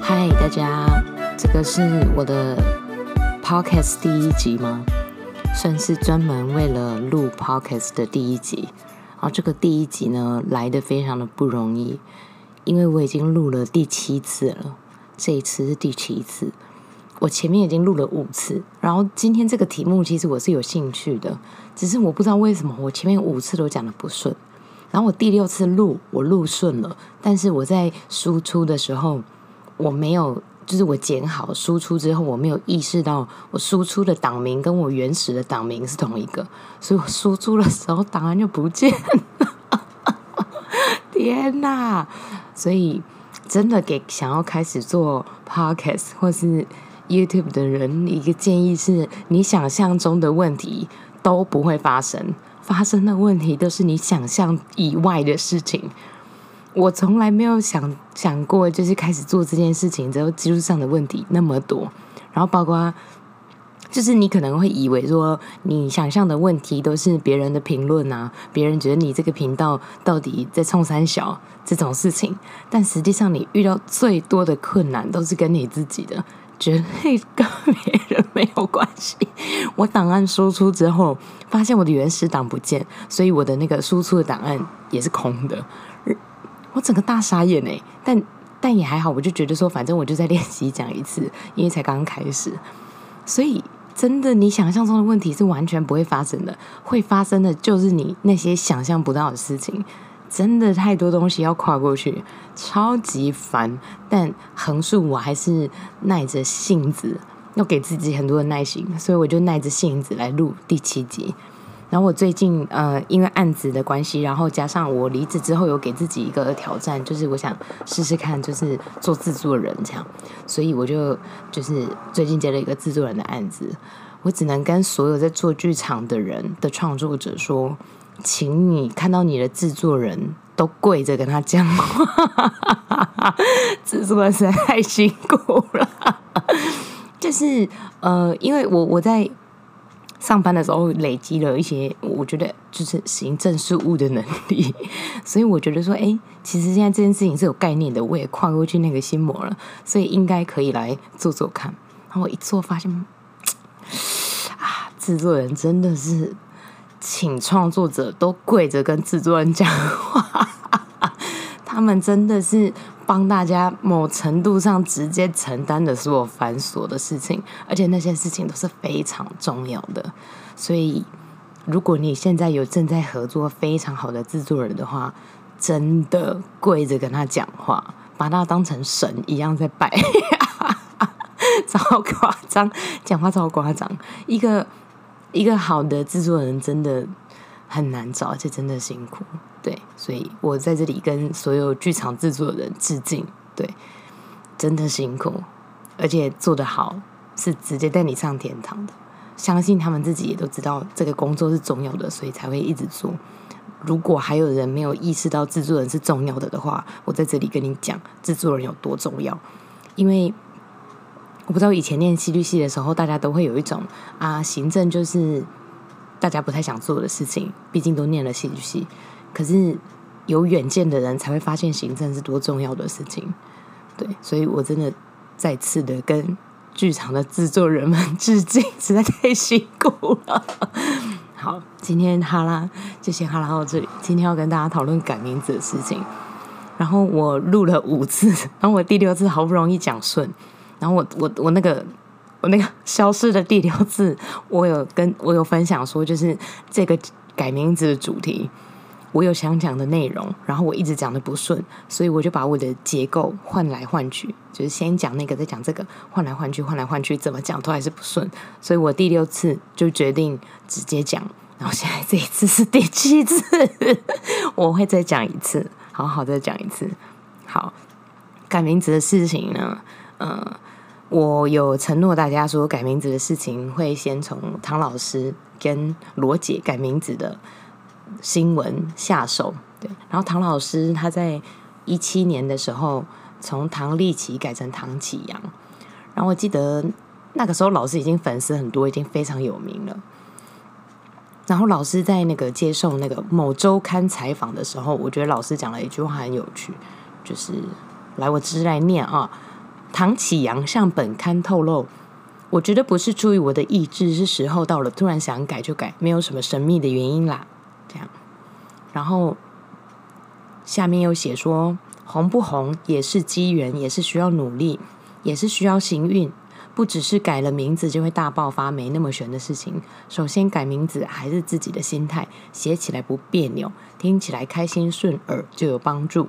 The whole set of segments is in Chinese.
嗨，大家，这个是我的 podcast 第一集吗？算是专门为了录 podcast 的第一集。然后这个第一集呢，来的非常的不容易，因为我已经录了第七次了，这一次是第七次。我前面已经录了五次，然后今天这个题目其实我是有兴趣的，只是我不知道为什么我前面五次都讲的不顺，然后我第六次录我录顺了，但是我在输出的时候我没有，就是我剪好输出之后我没有意识到我输出的档名跟我原始的档名是同一个，所以我输出的时候档案就不见了，天哪！所以真的给想要开始做 podcast 或是 YouTube 的人一个建议是：你想象中的问题都不会发生，发生的问题都是你想象以外的事情。我从来没有想想过，就是开始做这件事情之后，技术上的问题那么多，然后包括就是你可能会以为说，你想象的问题都是别人的评论啊，别人觉得你这个频道到底在冲三小这种事情，但实际上你遇到最多的困难都是跟你自己的。绝对跟别人没有关系。我档案输出之后，发现我的原始档不见，所以我的那个输出的档案也是空的。我整个大傻眼哎！但但也还好，我就觉得说，反正我就在练习讲一次，因为才刚刚开始。所以真的，你想象中的问题是完全不会发生的，会发生的就是你那些想象不到的事情。真的太多东西要跨过去，超级烦。但横竖我还是耐着性子，要给自己很多的耐心，所以我就耐着性子来录第七集。然后我最近呃，因为案子的关系，然后加上我离职之后，有给自己一个挑战，就是我想试试看，就是做制作人这样。所以我就就是最近接了一个制作人的案子，我只能跟所有在做剧场的人的创作者说。请你看到你的制作人都跪着跟他讲话，制作人实在太辛苦了。就是呃，因为我我在上班的时候累积了一些，我觉得就是行政事务的能力，所以我觉得说，哎，其实现在这件事情是有概念的，我也跨过去那个心魔了，所以应该可以来做做看。然后我一做发现，啊，制作人真的是。请创作者都跪着跟制作人讲话，他们真的是帮大家某程度上直接承担的所有繁琐的事情，而且那些事情都是非常重要的。所以，如果你现在有正在合作非常好的制作人的话，真的跪着跟他讲话，把他当成神一样在拜，超夸张，讲话超夸张，一个。一个好的制作人真的很难找，而且真的辛苦。对，所以我在这里跟所有剧场制作人致敬。对，真的辛苦，而且做得好是直接带你上天堂的。相信他们自己也都知道这个工作是重要的，所以才会一直做。如果还有人没有意识到制作人是重要的的话，我在这里跟你讲制作人有多重要，因为。我不知道以前念戏剧系的时候，大家都会有一种啊，行政就是大家不太想做的事情，毕竟都念了戏剧系。可是有远见的人才会发现行政是多重要的事情。对，所以我真的再次的跟剧场的制作人们 致敬，实在太辛苦了。好，今天哈拉就先哈拉到这里。今天要跟大家讨论改名字的事情。然后我录了五次，然后我第六次好不容易讲顺。然后我我我那个我那个消失的第六次，我有跟我有分享说，就是这个改名字的主题，我有想讲的内容，然后我一直讲的不顺，所以我就把我的结构换来换去，就是先讲那个，再讲这个，换来换去，换来换去，怎么讲都还是不顺，所以我第六次就决定直接讲，然后现在这一次是第七次，我会再讲一次，好好再讲一次。好，改名字的事情呢，嗯。我有承诺大家说，改名字的事情会先从唐老师跟罗姐改名字的新闻下手。对，然后唐老师他在一七年的时候从唐立奇改成唐启阳，然后我记得那个时候老师已经粉丝很多，已经非常有名了。然后老师在那个接受那个某周刊采访的时候，我觉得老师讲了一句话很有趣，就是来我直接来念啊。唐启阳向本刊透露，我觉得不是出于我的意志，是时候到了，突然想改就改，没有什么神秘的原因啦。这样，然后下面又写说，红不红也是机缘，也是需要努力，也是需要行运。不只是改了名字就会大爆发，没那么玄的事情。首先改名字还是自己的心态，写起来不别扭，听起来开心顺耳就有帮助。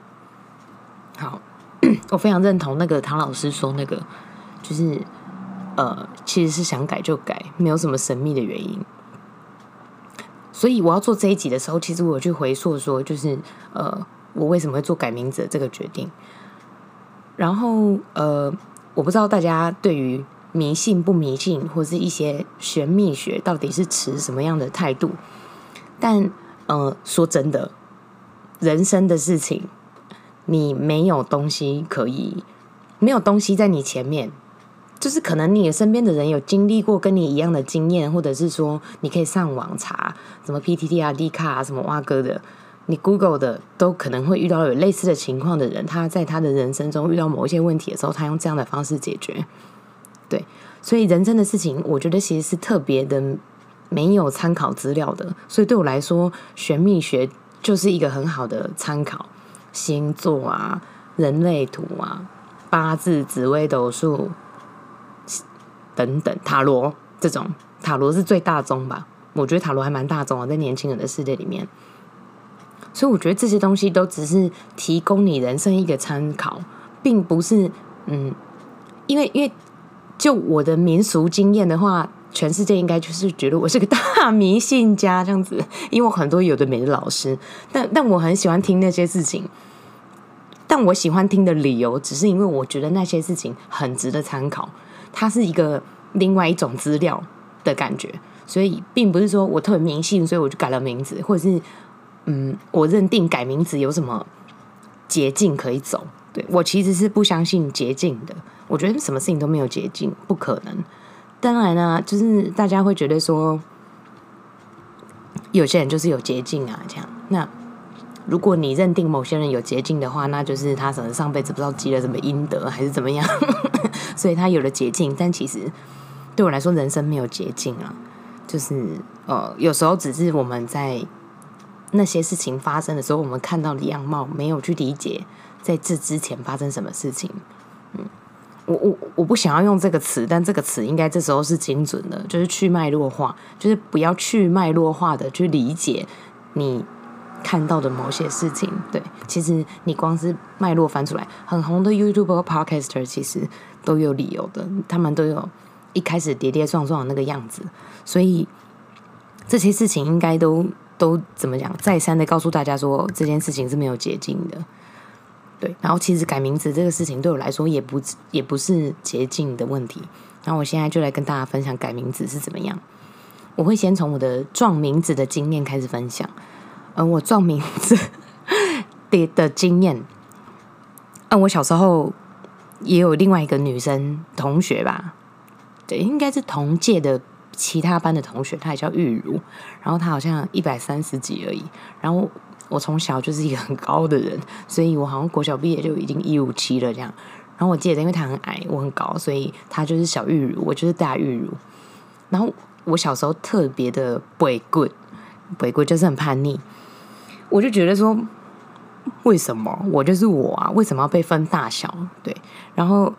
好，我非常认同那个唐老师说那个，就是呃，其实是想改就改，没有什么神秘的原因。所以我要做这一集的时候，其实我去回溯说，就是呃，我为什么会做改名字这个决定。然后呃，我不知道大家对于。迷信不迷信，或是一些玄秘学，到底是持什么样的态度？但呃，说真的，人生的事情，你没有东西可以，没有东西在你前面，就是可能你身边的人有经历过跟你一样的经验，或者是说你可以上网查什么 PTT 啊、D 卡啊、什么蛙哥的，你 Google 的都可能会遇到有类似的情况的人，他在他的人生中遇到某一些问题的时候，他用这样的方式解决。对，所以人生的事情，我觉得其实是特别的没有参考资料的。所以对我来说，玄秘学就是一个很好的参考。星座啊、人类图啊、八字、紫微斗数等等，塔罗这种，塔罗是最大宗吧？我觉得塔罗还蛮大众啊，在年轻人的世界里面。所以我觉得这些东西都只是提供你人生一个参考，并不是嗯，因为因为。就我的民俗经验的话，全世界应该就是觉得我是个大迷信家这样子，因为我很多有的没的老师，但但我很喜欢听那些事情，但我喜欢听的理由只是因为我觉得那些事情很值得参考，它是一个另外一种资料的感觉，所以并不是说我特别迷信，所以我就改了名字，或者是嗯，我认定改名字有什么捷径可以走，对我其实是不相信捷径的。我觉得什么事情都没有捷径，不可能。当然呢，就是大家会觉得说，有些人就是有捷径啊，这样。那如果你认定某些人有捷径的话，那就是他可能上辈子不知道积了什么阴德，还是怎么样，所以他有了捷径。但其实对我来说，人生没有捷径啊。就是呃，有时候只是我们在那些事情发生的时候，我们看到的样貌，没有去理解在这之前发生什么事情。嗯。我我我不想要用这个词，但这个词应该这时候是精准的，就是去脉络化，就是不要去脉络化的去理解你看到的某些事情。对，其实你光是脉络翻出来，很红的 YouTube 和 Podcaster 其实都有理由的，他们都有一开始跌跌撞撞的那个样子，所以这些事情应该都都怎么讲？再三的告诉大家说，这件事情是没有捷径的。对，然后其实改名字这个事情对我来说也不也不是捷径的问题。然后我现在就来跟大家分享改名字是怎么样。我会先从我的撞名字的经验开始分享。嗯，我撞名字的的经验，嗯，我小时候也有另外一个女生同学吧，对，应该是同届的其他班的同学，她也叫玉茹，然后她好像一百三十几而已，然后。我从小就是一个很高的人，所以我好像国小毕业就已经一五七了这样。然后我记得，因为他很矮，我很高，所以他就是小玉乳，我就是大玉乳。然后我小时候特别的不会滚，不会滚就是很叛逆。我就觉得说，为什么我就是我啊？为什么要被分大小？对，然后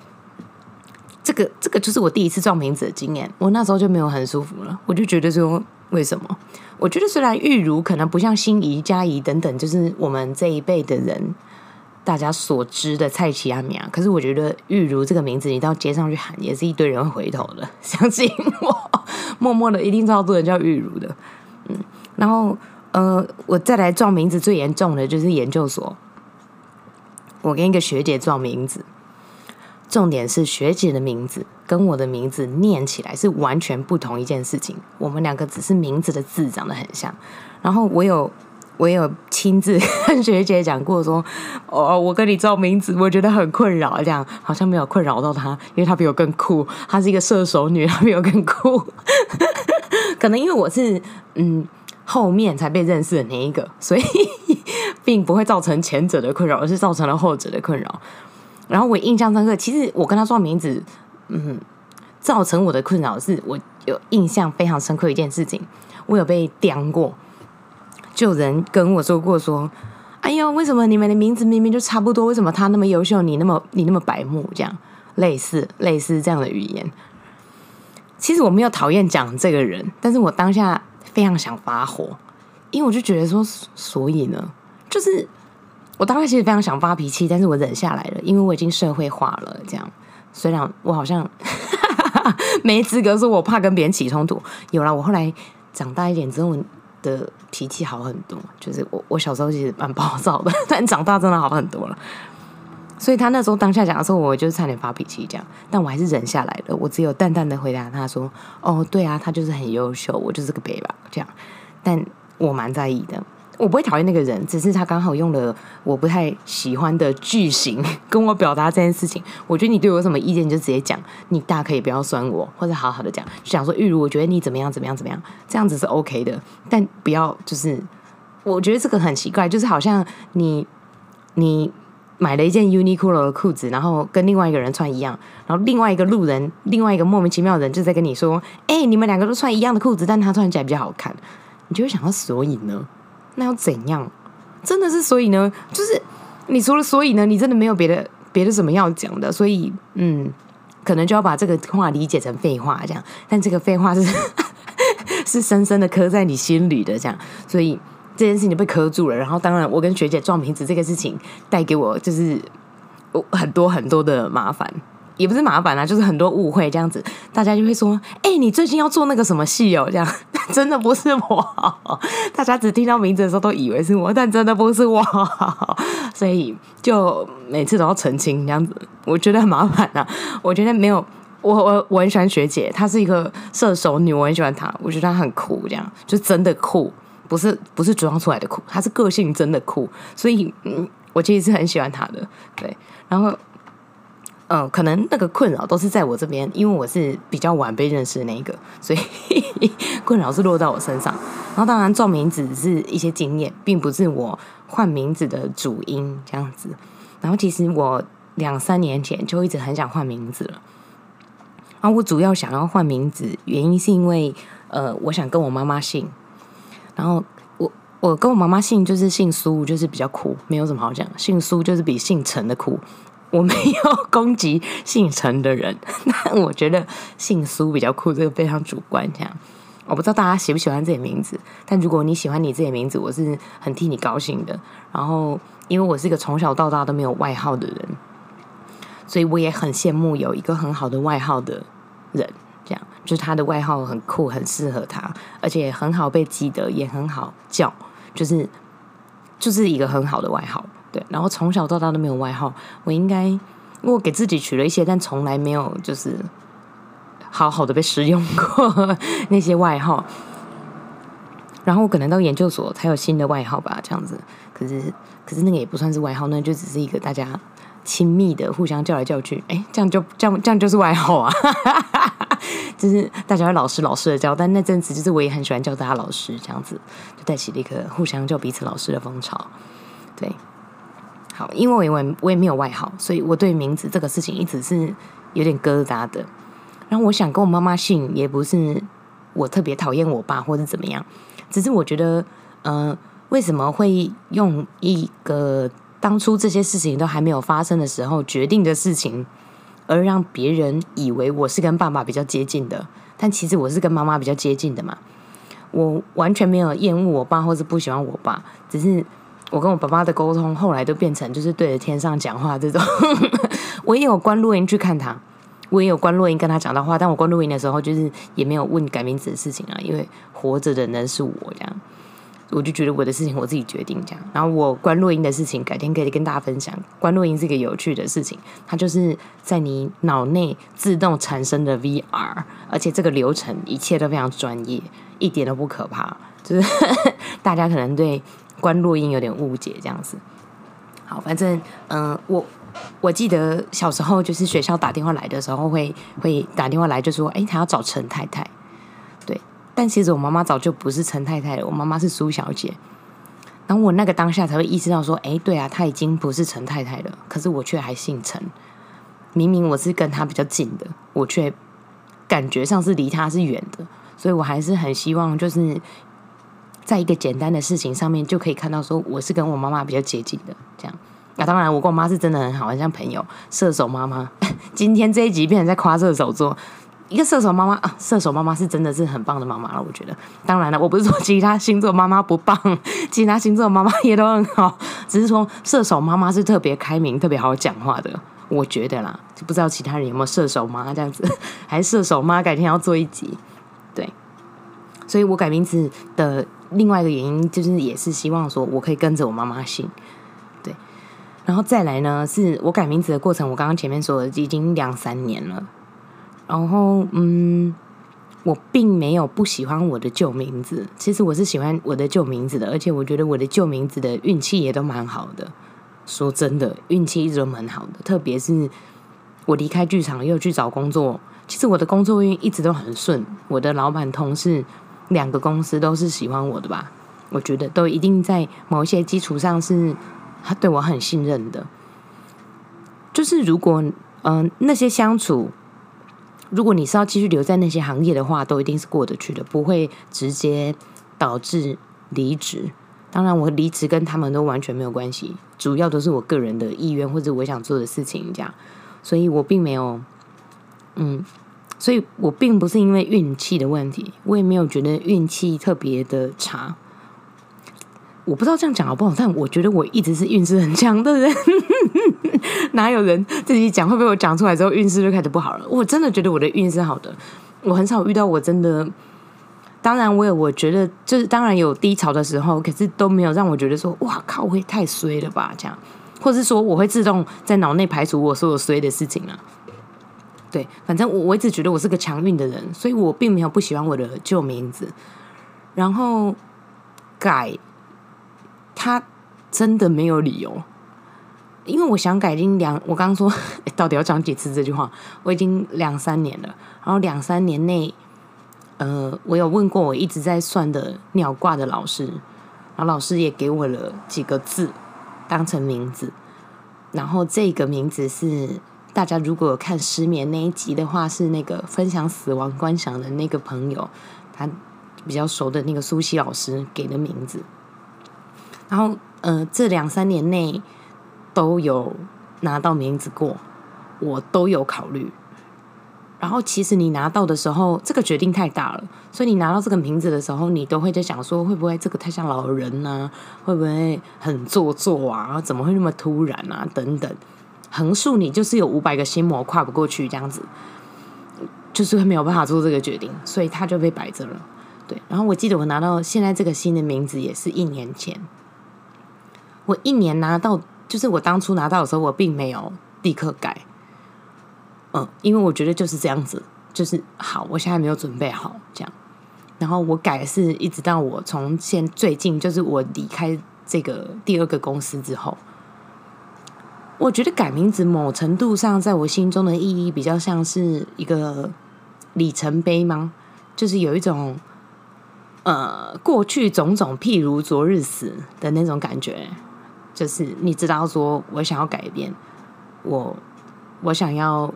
这个这个就是我第一次撞名字的经验，我那时候就没有很舒服了，我就觉得说。为什么？我觉得虽然玉如可能不像心仪、嘉怡等等，就是我们这一辈的人大家所知的蔡奇阿米啊，可是我觉得玉如这个名字，你到街上去喊，也是一堆人会回头的。相信我，默默的一定知道多人叫玉如的。嗯，然后呃，我再来撞名字最严重的就是研究所，我跟一个学姐撞名字。重点是学姐的名字跟我的名字念起来是完全不同一件事情。我们两个只是名字的字长得很像。然后我有我有亲自跟学姐讲过，说哦，我跟你照名字，我觉得很困扰。这样好像没有困扰到她，因为她比我更酷。她是一个射手女，她比我更酷。可能因为我是嗯后面才被认识的那一个，所以 并不会造成前者的困扰，而是造成了后者的困扰。然后我印象深刻，其实我跟他说名字，嗯，造成我的困扰是我有印象非常深刻一件事情，我有被刁过，就有人跟我说过说，哎呦，为什么你们的名字明明就差不多，为什么他那么优秀，你那么你那么白目？这样类似类似这样的语言。其实我没有讨厌讲这个人，但是我当下非常想发火，因为我就觉得说，所以呢，就是我当下其实非常想发脾气，但是我忍下来了，因为我已经社会化了。这样，虽然我好像 没资格说我怕跟别人起冲突，有了，我后来长大一点之后的脾气好很多，就是我我小时候其实蛮暴躁的，但长大真的好很多了。所以他那时候当下讲的时候，我就差点发脾气这样，但我还是忍下来了。我只有淡淡的回答他说：“哦，对啊，他就是很优秀，我就是个北吧。”这样，但我蛮在意的。我不会讨厌那个人，只是他刚好用了我不太喜欢的句型 跟我表达这件事情。我觉得你对我有什么意见，你就直接讲，你大可以不要酸我，或者好好的讲，就讲说玉如，我觉得你怎么样怎么样怎么样，这样子是 OK 的。但不要就是，我觉得这个很奇怪，就是好像你你。买了一件 Uniqlo 的裤子，然后跟另外一个人穿一样，然后另外一个路人，另外一个莫名其妙的人就在跟你说：“哎，你们两个都穿一样的裤子，但他穿起来比较好看。”你就会想到，所以呢？那要怎样？真的是所以呢？就是你除了所以呢，你真的没有别的别的什么要讲的，所以嗯，可能就要把这个话理解成废话这样。但这个废话是 是深深的刻在你心里的这样，所以。这件事情就被磕住了，然后当然我跟学姐撞瓶子这个事情带给我就是很多很多的麻烦，也不是麻烦啊，就是很多误会这样子，大家就会说：“哎，你最近要做那个什么戏哦？”这样 真的不是我，大家只听到名字的时候都以为是我，但真的不是我，所以就每次都要澄清这样子，我觉得很麻烦啊。我觉得没有我我我很喜欢学姐，她是一个射手女，我很喜欢她，我觉得她很酷，这样就真的酷。不是不是装出来的酷，她是个性真的酷，所以嗯，我其实是很喜欢她的。对，然后嗯，可能那个困扰都是在我这边，因为我是比较晚被认识的那一个，所以 困扰是落到我身上。然后当然撞名字是一些经验，并不是我换名字的主因这样子。然后其实我两三年前就一直很想换名字了。然后我主要想要换名字，原因是因为呃，我想跟我妈妈姓。然后我我跟我妈妈姓就是姓苏，就是比较苦，没有什么好讲。姓苏就是比姓陈的苦。我没有攻击姓陈的人，但我觉得姓苏比较酷，这个非常主观。这样我不知道大家喜不喜欢这些名字，但如果你喜欢你自己名字，我是很替你高兴的。然后因为我是一个从小到大都没有外号的人，所以我也很羡慕有一个很好的外号的人。这样，就是他的外号很酷，很适合他，而且很好被记得，也很好叫，就是就是一个很好的外号。对，然后从小到大都没有外号，我应该我给自己取了一些，但从来没有就是好好的被使用过 那些外号。然后我可能到研究所才有新的外号吧，这样子。可是可是那个也不算是外号，那就只是一个大家亲密的互相叫来叫去。哎，这样就这样这样就是外号啊。就是大家会老师老师的叫，但那阵子就是我也很喜欢叫大家老师，这样子就带起了一个互相叫彼此老师的风潮。对，因为我我我也没有外号，所以我对名字这个事情一直是有点疙瘩的。然后我想跟我妈妈姓，也不是我特别讨厌我爸或者怎么样，只是我觉得，呃，为什么会用一个当初这些事情都还没有发生的时候决定的事情？而让别人以为我是跟爸爸比较接近的，但其实我是跟妈妈比较接近的嘛。我完全没有厌恶我爸，或是不喜欢我爸，只是我跟我爸爸的沟通后来都变成就是对着天上讲话这种。我也有关录音去看他，我也有关录音跟他讲到话，但我关录音的时候就是也没有问改名字的事情啊，因为活着的人是我这样。我就觉得我的事情我自己决定这样，然后我关录音的事情改天可以跟大家分享。关录音是一个有趣的事情，它就是在你脑内自动产生的 VR，而且这个流程一切都非常专业，一点都不可怕。就是 大家可能对关录音有点误解这样子。好，反正嗯，我我记得小时候就是学校打电话来的时候会会打电话来就说，哎，他要找陈太太。对，但其实我妈妈早就不是陈太太了，我妈妈是苏小姐。然后我那个当下才会意识到说，哎，对啊，她已经不是陈太太了，可是我却还姓陈。明明我是跟她比较近的，我却感觉上是离她是远的，所以我还是很希望，就是在一个简单的事情上面就可以看到说，我是跟我妈妈比较接近的。这样，那当然，我跟我妈是真的很好，很像朋友。射手妈妈，今天这一集变成在夸射手座。一个射手妈妈啊，射手妈妈是真的是很棒的妈妈了，我觉得。当然了，我不是说其他星座妈妈不棒，其他星座妈妈也都很好，只是说射手妈妈是特别开明、特别好讲话的，我觉得啦。就不知道其他人有没有射手妈这样子，还是射手妈改天要做一集。对，所以我改名字的另外一个原因，就是也是希望说我可以跟着我妈妈姓。对，然后再来呢，是我改名字的过程，我刚刚前面说的已经两三年了。然后，嗯，我并没有不喜欢我的旧名字，其实我是喜欢我的旧名字的，而且我觉得我的旧名字的运气也都蛮好的。说真的，运气一直都蛮好的，特别是我离开剧场又去找工作，其实我的工作运一直都很顺。我的老板、同事两个公司都是喜欢我的吧？我觉得都一定在某一些基础上是他对我很信任的。就是如果嗯那些相处。如果你是要继续留在那些行业的话，都一定是过得去的，不会直接导致离职。当然，我离职跟他们都完全没有关系，主要都是我个人的意愿或者我想做的事情这样。所以我并没有，嗯，所以我并不是因为运气的问题，我也没有觉得运气特别的差。我不知道这样讲好不好，但我觉得我一直是运势很强的人。哪有人自己讲会被我讲出来之后运势就开始不好了？我真的觉得我的运势好的，我很少遇到我真的。当然，我也我觉得就是当然有低潮的时候，可是都没有让我觉得说哇靠，会太衰了吧？这样，或是说我会自动在脑内排除我所有衰的事情啊。对，反正我我一直觉得我是个强运的人，所以我并没有不喜欢我的旧名字，然后改。他真的没有理由，因为我想改，已经两，我刚刚说 到底要讲几次这句话，我已经两三年了，然后两三年内，呃，我有问过我一直在算的鸟卦的老师，然后老师也给我了几个字当成名字，然后这个名字是大家如果有看失眠那一集的话，是那个分享死亡观想的那个朋友，他比较熟的那个苏西老师给的名字。然后，呃，这两三年内都有拿到名字过，我都有考虑。然后，其实你拿到的时候，这个决定太大了，所以你拿到这个名字的时候，你都会在想说，会不会这个太像老人呢？会不会很做作啊？怎么会那么突然啊？等等，横竖你就是有五百个心魔跨不过去，这样子，就是没有办法做这个决定，所以他就被摆着了。对，然后我记得我拿到现在这个新的名字也是一年前。我一年拿到，就是我当初拿到的时候，我并没有立刻改，嗯，因为我觉得就是这样子，就是好，我现在没有准备好这样，然后我改是一直到我从现最近，就是我离开这个第二个公司之后，我觉得改名字某程度上在我心中的意义比较像是一个里程碑吗？就是有一种呃过去种种譬如昨日死的那种感觉。就是你知道，说我想要改变，我我想要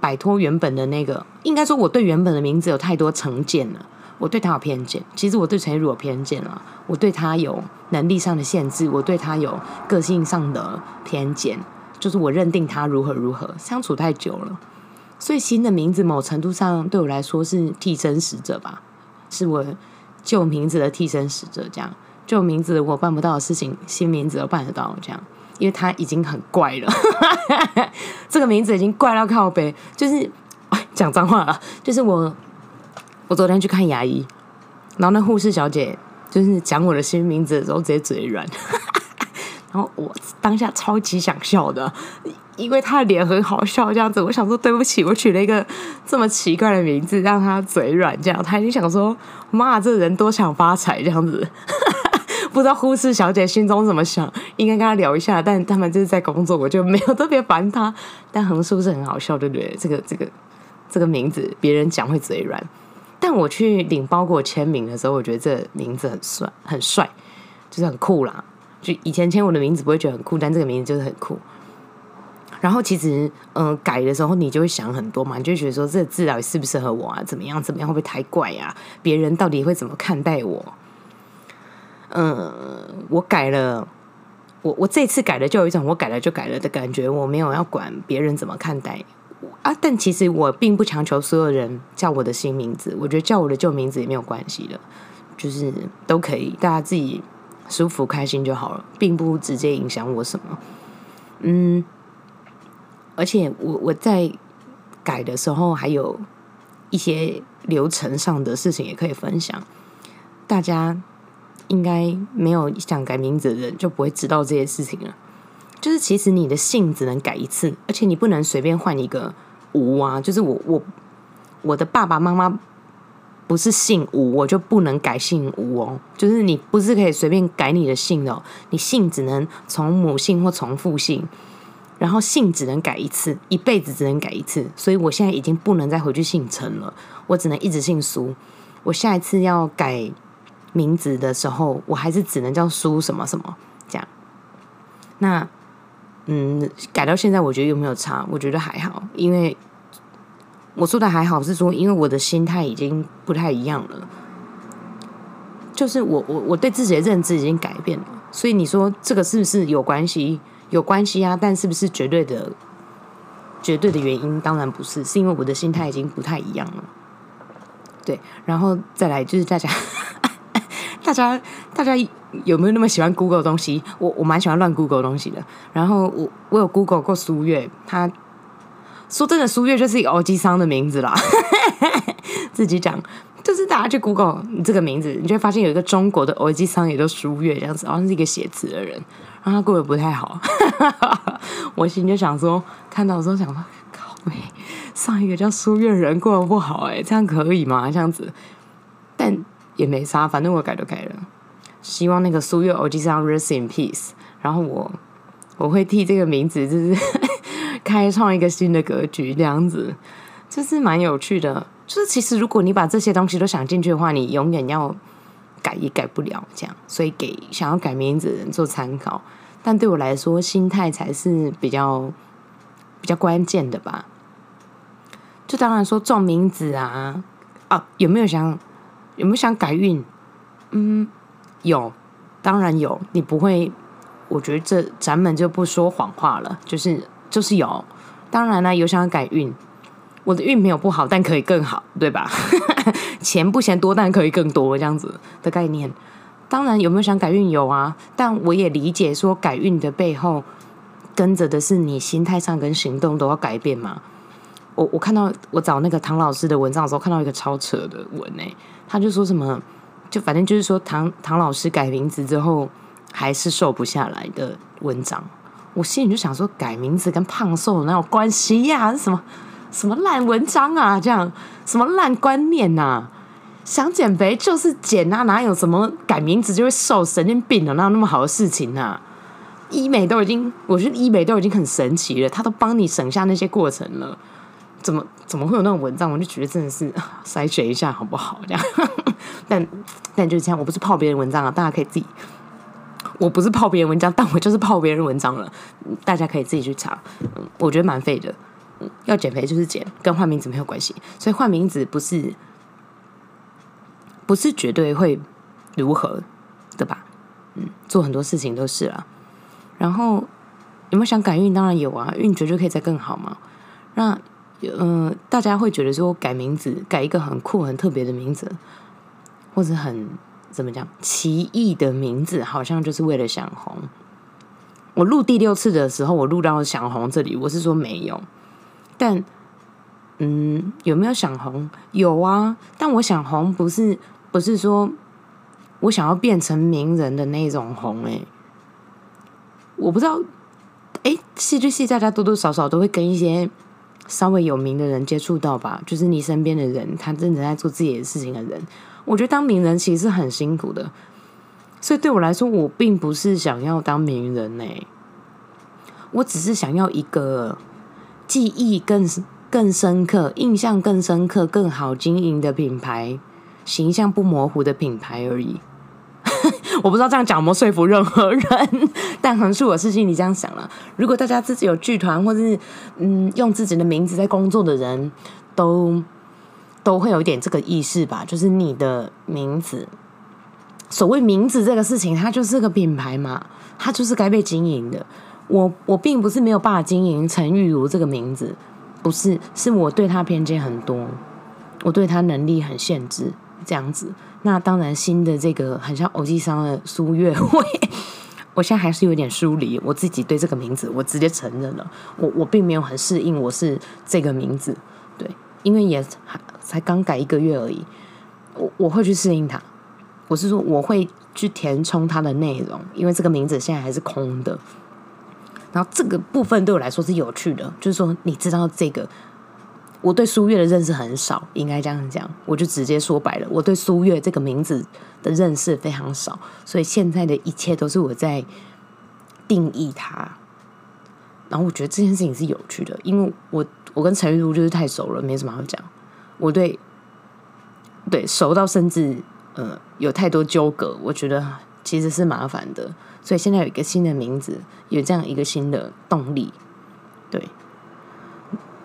摆脱原本的那个，应该说我对原本的名字有太多成见了，我对他有偏见。其实我对陈如有偏见了，我对他有能力上的限制，我对他有个性上的偏见，就是我认定他如何如何，相处太久了，所以新的名字某程度上对我来说是替身使者吧，是我旧名字的替身使者，这样。旧名字我办不到的事情，新名字都办得到。这样，因为他已经很怪了，这个名字已经怪到靠背。就是讲脏话了，就是我，我昨天去看牙医，然后那护士小姐就是讲我的新名字的时候，直接嘴软。然后我当下超级想笑的，因为她的脸很好笑，这样子。我想说对不起，我取了一个这么奇怪的名字，让她嘴软。这样，她已经想说，妈，这人多想发财，这样子。不知道护士小姐心中怎么想，应该跟她聊一下。但他们就是在工作，我就没有特别烦她。但横竖是很好笑，对不对？这个这个这个名字，别人讲会嘴软。但我去领包裹签名的时候，我觉得这名字很帅，很帅，就是很酷啦。就以前签我的名字不会觉得很酷，但这个名字就是很酷。然后其实，嗯，改的时候你就会想很多嘛，你就觉得说这个字到底适不适合我啊？怎么样？怎么样？会不会太怪呀？别人到底会怎么看待我？嗯，我改了，我我这次改了，就有一种我改了就改了的感觉。我没有要管别人怎么看待啊，但其实我并不强求所有人叫我的新名字，我觉得叫我的旧名字也没有关系的，就是都可以，大家自己舒服开心就好了，并不直接影响我什么。嗯。而且我我在改的时候，还有一些流程上的事情也可以分享。大家应该没有想改名字的人，就不会知道这些事情了。就是其实你的姓只能改一次，而且你不能随便换一个吴啊。就是我我我的爸爸妈妈不是姓吴，我就不能改姓吴哦。就是你不是可以随便改你的姓的，你姓只能从母姓或从父姓。然后姓只能改一次，一辈子只能改一次，所以我现在已经不能再回去姓陈了，我只能一直姓苏。我下一次要改名字的时候，我还是只能叫苏什么什么这样。那嗯，改到现在，我觉得有没有差？我觉得还好，因为我说的还好是说，因为我的心态已经不太一样了，就是我我我对自己的认知已经改变了，所以你说这个是不是有关系？有关系啊，但是不是绝对的、绝对的原因？当然不是，是因为我的心态已经不太一样了。对，然后再来就是大家，大家，大家有没有那么喜欢 Google 东西？我我蛮喜欢乱 Google 东西的。然后我我有 Google 过苏月，他说真的，苏月就是一个欧基商的名字啦。自己讲，就是大家去 Google 你这个名字，你就会发现有一个中国的欧基商也叫苏月这样子，好像是一个写词的人。然后他过得不太好，我心就想说，看到的时候想说，靠，上一个叫苏月人过得不好，哎，这样可以吗？这样子，但也没啥，反正我改都改了。希望那个苏月欧吉桑 rest in peace。然后我我会替这个名字就是 开创一个新的格局，这样子就是蛮有趣的。就是其实如果你把这些东西都想进去的话，你永远要。改也改不了，这样，所以给想要改名字的人做参考。但对我来说，心态才是比较比较关键的吧。就当然说撞名字啊，啊，有没有想有没有想改运？嗯，有，当然有。你不会，我觉得这咱们就不说谎话了，就是就是有。当然了，有想要改运。我的运没有不好，但可以更好，对吧？钱不嫌多，但可以更多，这样子的概念。当然，有没有想改运有啊？但我也理解说，改运的背后跟着的是你心态上跟行动都要改变嘛。我我看到我找那个唐老师的文章的时候，看到一个超扯的文诶，他就说什么，就反正就是说唐唐老师改名字之后还是瘦不下来的文章。我心里就想说，改名字跟胖瘦哪有关系呀？什么？什么烂文章啊！这样什么烂观念呐？想减肥就是减啊，哪有什么改名字就会瘦？神经病啊！哪有那么好的事情啊？医美都已经，我觉得医美都已经很神奇了，他都帮你省下那些过程了，怎么怎么会有那种文章？我就觉得真的是 筛选一下好不好？这样，但但就是这样，我不是泡别人文章啊，大家可以自己。我不是泡别人文章，但我就是泡别人文章了，大家可以自己去查。我觉得蛮废的。要减肥就是减，跟换名字没有关系，所以换名字不是不是绝对会如何的吧？嗯，做很多事情都是了。然后有没有想改运？当然有啊，运绝对可以再更好嘛。那嗯，大家会觉得说改名字，改一个很酷、很特别的名字，或者很怎么讲奇异的名字，好像就是为了想红。我录第六次的时候，我录到想红这里，我是说没有。但，嗯，有没有想红？有啊，但我想红不是不是说我想要变成名人的那种红哎，我不知道，哎，戏剧系大家多多少少都会跟一些稍微有名的人接触到吧，就是你身边的人，他真的在做自己的事情的人，我觉得当名人其实是很辛苦的，所以对我来说，我并不是想要当名人呢，我只是想要一个。记忆更更深刻、印象更深刻、更好经营的品牌，形象不模糊的品牌而已。我不知道这样讲有没有说服任何人，但可能是我是心里这样想了。如果大家自己有剧团，或是嗯用自己的名字在工作的人，都都会有一点这个意识吧。就是你的名字，所谓名字这个事情，它就是个品牌嘛，它就是该被经营的。我我并不是没有办法经营陈玉如这个名字，不是，是我对他偏见很多，我对他能力很限制，这样子。那当然，新的这个很像偶记商的苏月慧，我现在还是有点疏离。我自己对这个名字，我直接承认了，我我并没有很适应我是这个名字，对，因为也才刚改一个月而已，我我会去适应它。我是说，我会去填充它的内容，因为这个名字现在还是空的。然后这个部分对我来说是有趣的，就是说，你知道这个。我对苏月的认识很少，应该这样讲，我就直接说白了，我对苏月这个名字的认识非常少，所以现在的一切都是我在定义它。然后我觉得这件事情是有趣的，因为我我跟陈玉茹就是太熟了，没什么好讲。我对对熟到甚至呃有太多纠葛，我觉得其实是麻烦的。所以现在有一个新的名字，有这样一个新的动力，对。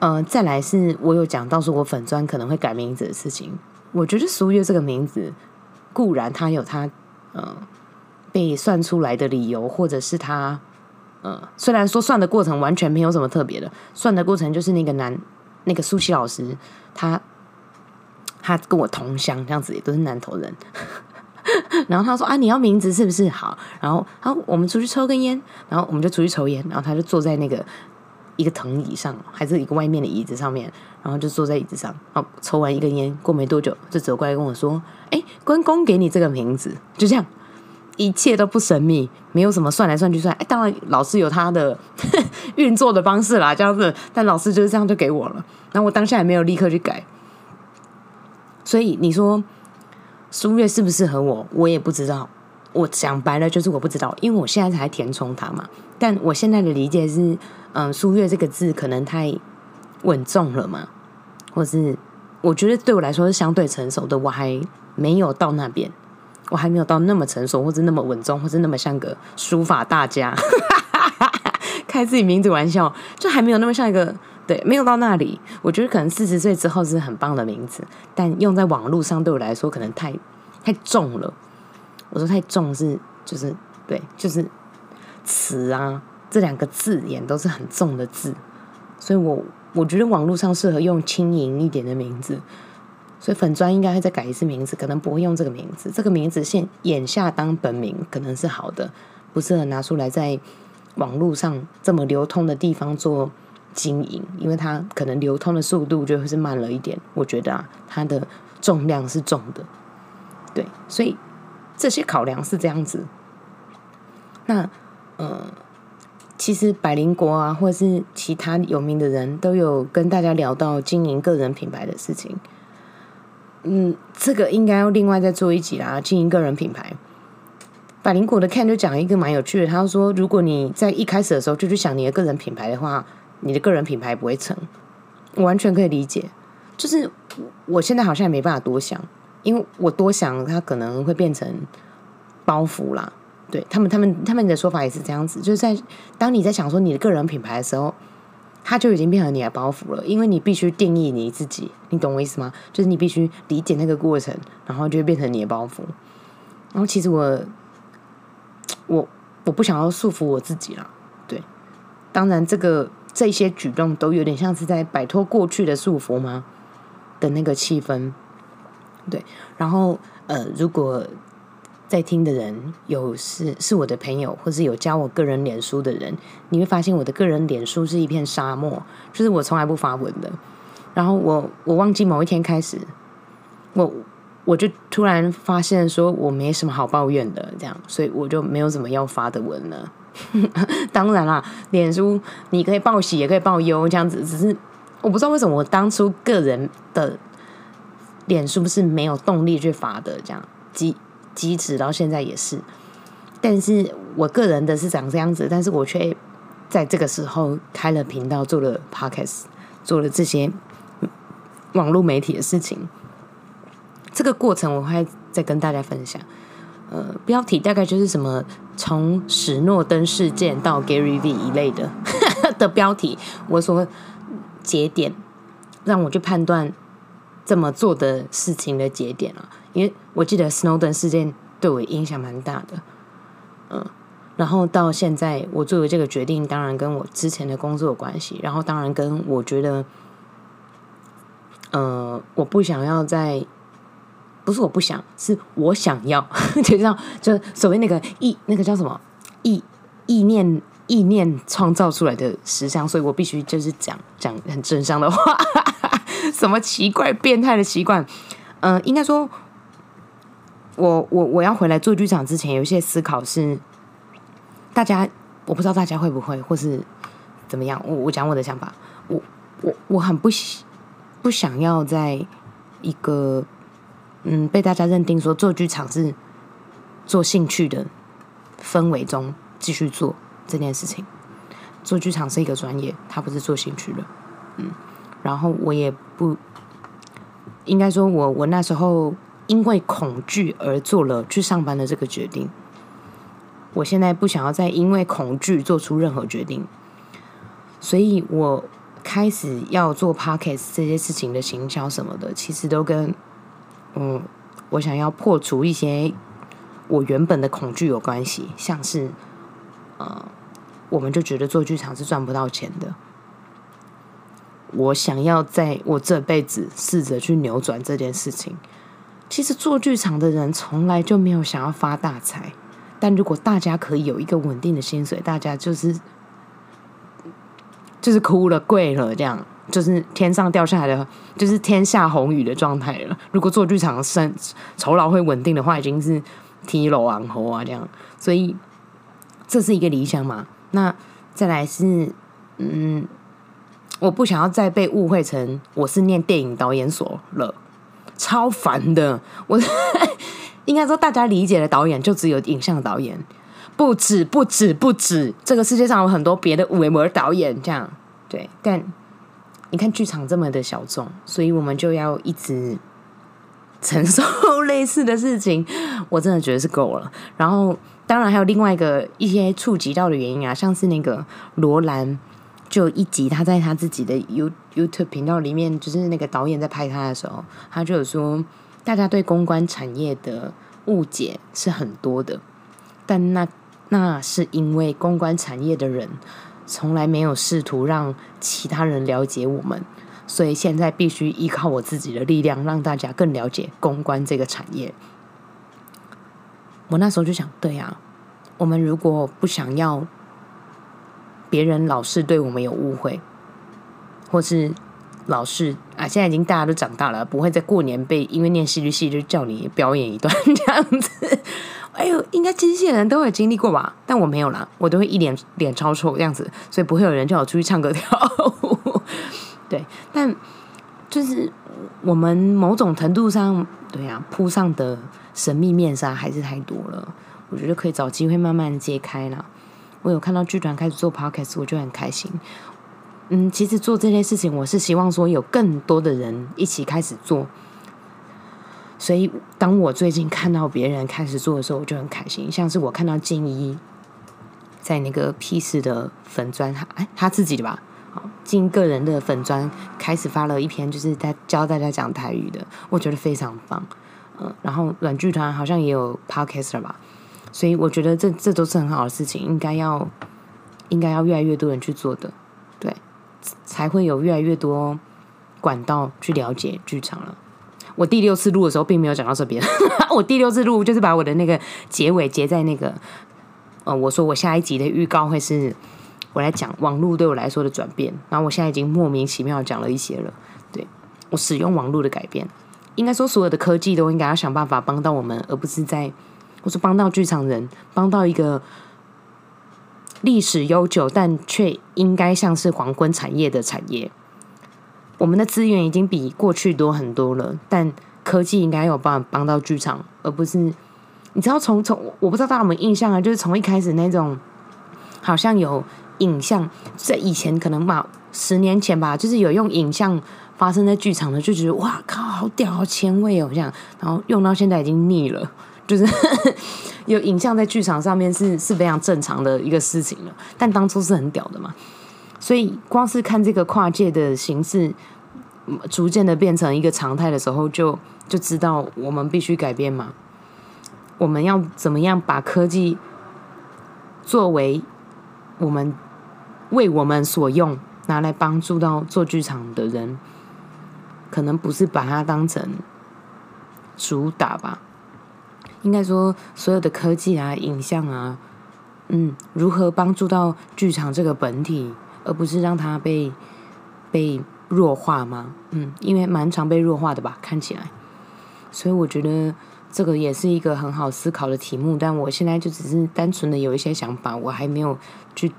呃，再来是我有讲到说我粉砖可能会改名字的事情。我觉得苏月这个名字固然它有它呃被算出来的理由，或者是它呃虽然说算的过程完全没有什么特别的，算的过程就是那个男那个苏西老师他他跟我同乡这样子也都是南头人，然后他说啊你要名字是不是好？然后好我们出去抽根烟，然后我们就出去抽烟，然后他就坐在那个。一个藤椅上，还是一个外面的椅子上面，然后就坐在椅子上，然后抽完一根烟，过没多久就走过来跟我说：“哎，关公给你这个名字，就这样，一切都不神秘，没有什么算来算去算。哎，当然老师有他的 运作的方式啦，这样子，但老师就是这样就给我了。然后我当下也没有立刻去改，所以你说苏月适不适合我，我也不知道。我讲白了就是我不知道，因为我现在才填充它嘛。但我现在的理解是。嗯，苏月这个字可能太稳重了嘛，或是我觉得对我来说是相对成熟的，我还没有到那边，我还没有到那么成熟，或者那么稳重，或者那么像个书法大家，开自己名字玩笑，就还没有那么像一个对，没有到那里。我觉得可能四十岁之后是很棒的名字，但用在网络上对我来说可能太太重了。我说太重是就是对，就是词啊。这两个字眼都是很重的字，所以我我觉得网络上适合用轻盈一点的名字，所以粉砖应该会再改一次名字，可能不会用这个名字。这个名字现眼下当本名可能是好的，不适合拿出来在网络上这么流通的地方做经营，因为它可能流通的速度就会是慢了一点。我觉得啊，它的重量是重的，对，所以这些考量是这样子。那呃。其实百灵国啊，或者是其他有名的人都有跟大家聊到经营个人品牌的事情。嗯，这个应该要另外再做一集啦。经营个人品牌，百灵国的 Ken 就讲一个蛮有趣的，他说：如果你在一开始的时候就去想你的个人品牌的话，你的个人品牌不会成。完全可以理解，就是我现在好像也没办法多想，因为我多想，它可能会变成包袱啦。对他们，他们他们的说法也是这样子，就是在当你在想说你的个人品牌的时候，它就已经变成你的包袱了，因为你必须定义你自己，你懂我意思吗？就是你必须理解那个过程，然后就会变成你的包袱。然后其实我我我不想要束缚我自己了，对，当然这个这些举动都有点像是在摆脱过去的束缚吗的那个气氛，对，然后呃，如果。在听的人有是是我的朋友，或是有加我个人脸书的人，你会发现我的个人脸书是一片沙漠，就是我从来不发文的。然后我我忘记某一天开始，我我就突然发现说我没什么好抱怨的，这样，所以我就没有什么要发的文了。当然啦，脸书你可以报喜也可以报忧，这样子，只是我不知道为什么我当初个人的脸书是没有动力去发的，这样即。机制到现在也是，但是我个人的是长这样子，但是我却在这个时候开了频道做了 podcast，做了这些网络媒体的事情。这个过程我会再跟大家分享。呃，标题大概就是什么从史诺登事件到 Gary V 一类的 的标题，我说节点让我去判断这么做的事情的节点啊，因为我记得 Snowden 事件对我影响蛮大的，嗯，然后到现在我作为这个决定，当然跟我之前的工作有关系，然后当然跟我觉得，呃，我不想要在。不是我不想，是我想要，就这样，就所谓那个意，那个叫什么？意意念意念创造出来的实相，所以我必须就是讲讲很正向的话，什么奇怪变态的习惯，嗯，应该说，我我我要回来做剧场之前，有一些思考是，大家我不知道大家会不会，或是怎么样，我我讲我的想法，我我我很不喜不想要在一个。嗯，被大家认定说做剧场是做兴趣的氛围中继续做这件事情。做剧场是一个专业，它不是做兴趣的。嗯，然后我也不应该说，我我那时候因为恐惧而做了去上班的这个决定。我现在不想要再因为恐惧做出任何决定，所以我开始要做 podcast 这些事情的行销什么的，其实都跟。嗯，我想要破除一些我原本的恐惧有关系，像是呃，我们就觉得做剧场是赚不到钱的。我想要在我这辈子试着去扭转这件事情。其实做剧场的人从来就没有想要发大财，但如果大家可以有一个稳定的薪水，大家就是就是哭了跪了这样。就是天上掉下来的，就是天下红雨的状态了。如果做剧场生酬劳会稳定的话，已经是提楼昂头啊这样。所以这是一个理想嘛？那再来是，嗯，我不想要再被误会成我是念电影导演所了，超烦的。我 应该说，大家理解的导演就只有影像导演，不止不止不止，这个世界上有很多别的维摩导演这样。对，但。你看剧场这么的小众，所以我们就要一直承受 类似的事情，我真的觉得是够了。然后，当然还有另外一个一些触及到的原因啊，像是那个罗兰，就一集他在他自己的 You YouTube 频道里面，就是那个导演在拍他的时候，他就有说，大家对公关产业的误解是很多的，但那那是因为公关产业的人。从来没有试图让其他人了解我们，所以现在必须依靠我自己的力量，让大家更了解公关这个产业。我那时候就想，对呀，我们如果不想要别人老是对我们有误会，或是老是啊，现在已经大家都长大了，不会在过年被因为念戏剧系就叫你表演一段 这样子。哎呦，应该机器人都会经历过吧？但我没有啦，我都会一脸脸超臭这样子，所以不会有人叫我出去唱歌跳舞。对，但就是我们某种程度上，对呀，铺上的神秘面纱还是太多了。我觉得可以找机会慢慢揭开啦。我有看到剧团开始做 podcast，我就很开心。嗯，其实做这件事情，我是希望说有更多的人一起开始做。所以，当我最近看到别人开始做的时候，我就很开心。像是我看到静怡在那个 P 四的粉砖，他哎，他自己的吧，好，静个人的粉砖开始发了一篇，就是在教大家讲台语的，我觉得非常棒。嗯，然后软剧团好像也有 Podcast 了吧，所以我觉得这这都是很好的事情，应该要应该要越来越多人去做的，对，才会有越来越多管道去了解剧场了。我第六次录的时候，并没有讲到这边。我第六次录就是把我的那个结尾结在那个，呃，我说我下一集的预告会是我来讲网络对我来说的转变。然后我现在已经莫名其妙讲了一些了。对我使用网络的改变，应该说所有的科技都应该要想办法帮到我们，而不是在或是帮到剧场人，帮到一个历史悠久但却应该像是黄昏产业的产业。我们的资源已经比过去多很多了，但科技应该有办法帮到剧场，而不是你知道从从我不知道大家有没有印象啊，就是从一开始那种好像有影像，在以前可能嘛，十年前吧，就是有用影像发生在剧场的，就觉得哇靠，好屌，好前卫哦，这样，然后用到现在已经腻了，就是 有影像在剧场上面是是非常正常的一个事情了，但当初是很屌的嘛，所以光是看这个跨界的形式，逐渐的变成一个常态的时候，就就知道我们必须改变嘛。我们要怎么样把科技作为我们为我们所用，拿来帮助到做剧场的人？可能不是把它当成主打吧。应该说，所有的科技啊、影像啊，嗯，如何帮助到剧场这个本体，而不是让它被被弱化吗？嗯，因为蛮常被弱化的吧，看起来。所以我觉得。这个也是一个很好思考的题目，但我现在就只是单纯的有一些想法，我还没有去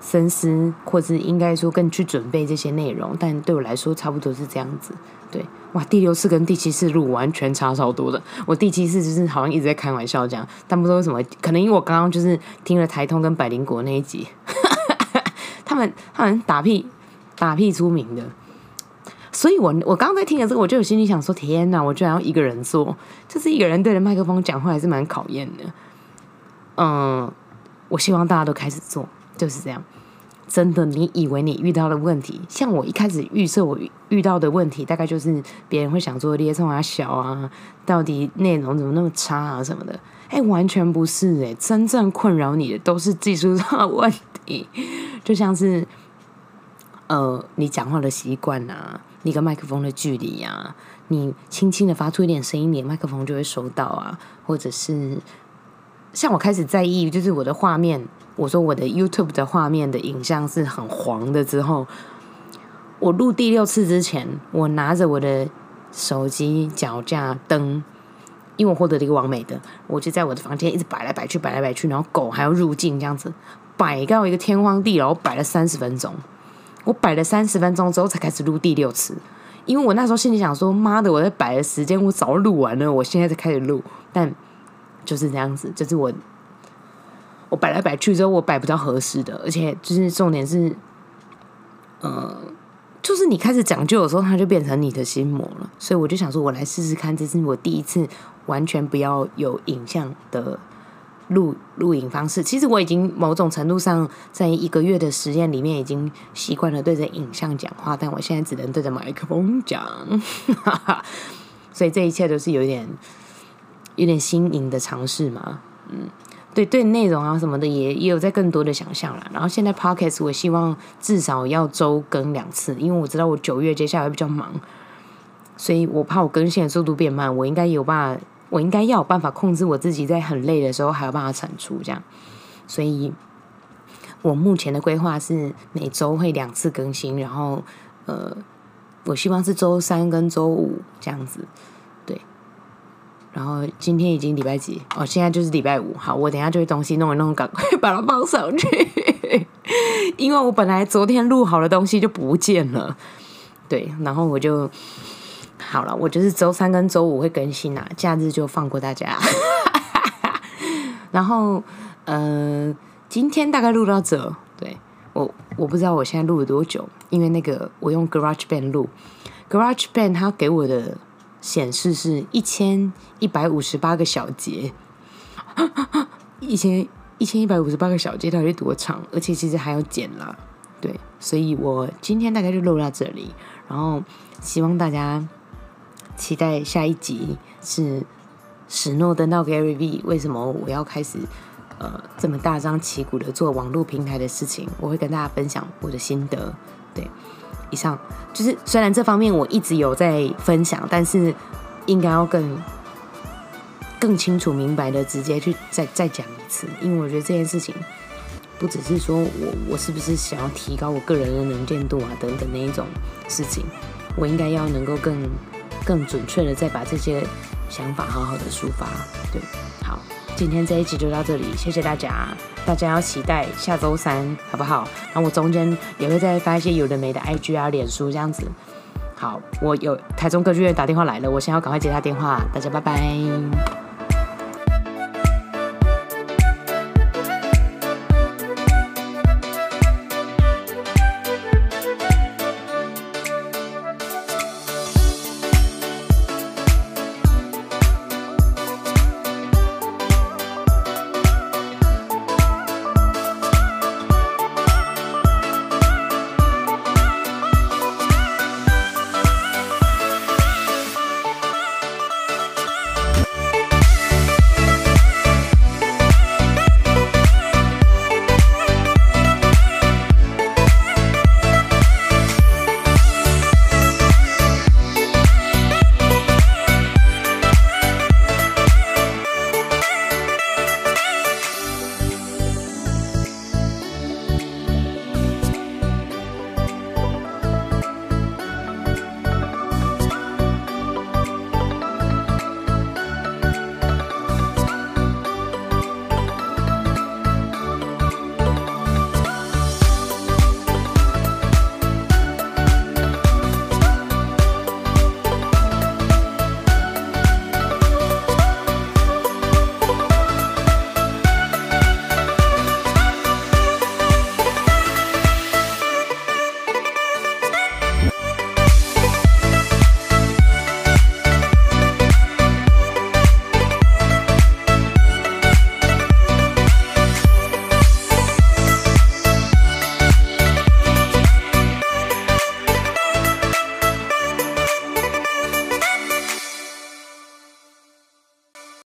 深思，或是应该说更去准备这些内容。但对我来说，差不多是这样子。对，哇，第六次跟第七次录完全差超多的。我第七次就是好像一直在开玩笑这样，但不知道为什么，可能因为我刚刚就是听了台通跟百灵国那一集，他们他们打屁打屁出名的。所以，我我刚刚在听的这个，我就有心里想说：天哪，我居然要一个人做，就是一个人对着麦克风讲话，还是蛮考验的。嗯，我希望大家都开始做，就是这样。真的，你以为你遇到的问题，像我一开始预设我遇到的问题，大概就是别人会想做列冲啊小啊，到底内容怎么那么差啊什么的。哎，完全不是哎，真正困扰你的都是技术上的问题，就像是呃，你讲话的习惯啊。你跟麦克风的距离呀，你轻轻的发出一点声音，你麦克风就会收到啊。或者是像我开始在意，就是我的画面，我说我的 YouTube 的画面的影像是很黄的之后，我录第六次之前，我拿着我的手机脚架灯，因为我获得了一个完美的，我就在我的房间一直摆来摆去，摆来摆去，然后狗还要入镜这样子，摆到一个天荒地老，摆了三十分钟。我摆了三十分钟之后才开始录第六次，因为我那时候心里想说：“妈的，我在摆的时间我早录完了，我现在才开始录。”但就是这样子，就是我我摆来摆去之后，我摆不到合适的，而且就是重点是，呃，就是你开始讲究的时候，它就变成你的心魔了。所以我就想说，我来试试看，这是我第一次完全不要有影像的。录录影方式，其实我已经某种程度上在一个月的实验里面已经习惯了对着影像讲话，但我现在只能对着麦克风讲，所以这一切都是有点有点新颖的尝试嘛。嗯，对对，内容啊什么的也也有在更多的想象了。然后现在 podcast 我希望至少要周更两次，因为我知道我九月接下来比较忙，所以我怕我更新的速度变慢，我应该有办法。我应该要有办法控制我自己，在很累的时候还有办法产出这样，所以我目前的规划是每周会两次更新，然后呃，我希望是周三跟周五这样子，然后今天已经礼拜几？哦，现在就是礼拜五。好，我等下就会东西弄一弄，赶快把它放上去，因为我本来昨天录好的东西就不见了，对，然后我就。好了，我就是周三跟周五会更新啊，假日就放过大家。然后，呃，今天大概录到这，对我我不知道我现在录了多久，因为那个我用 Garage Band 录，Garage Band 它给我的显示是一千一百五十八个小节，一 千一千一百五十八个小节到底多长？而且其实还要剪了，对，所以我今天大概就录到这里，然后希望大家。期待下一集是史诺登到 Gary V，为什么我要开始呃这么大张旗鼓的做网络平台的事情？我会跟大家分享我的心得。对，以上就是虽然这方面我一直有在分享，但是应该要更更清楚明白的直接去再再讲一次，因为我觉得这件事情不只是说我我是不是想要提高我个人的能见度啊等等那一种事情，我应该要能够更。更准确的再把这些想法好好的抒发，对，今天这一集就到这里，谢谢大家，大家要期待下周三，好不好？那我中间也会再发一些有的没的 IG 啊、脸书这样子。好，我有台中歌剧院打电话来了，我先要赶快接他电话，大家拜拜。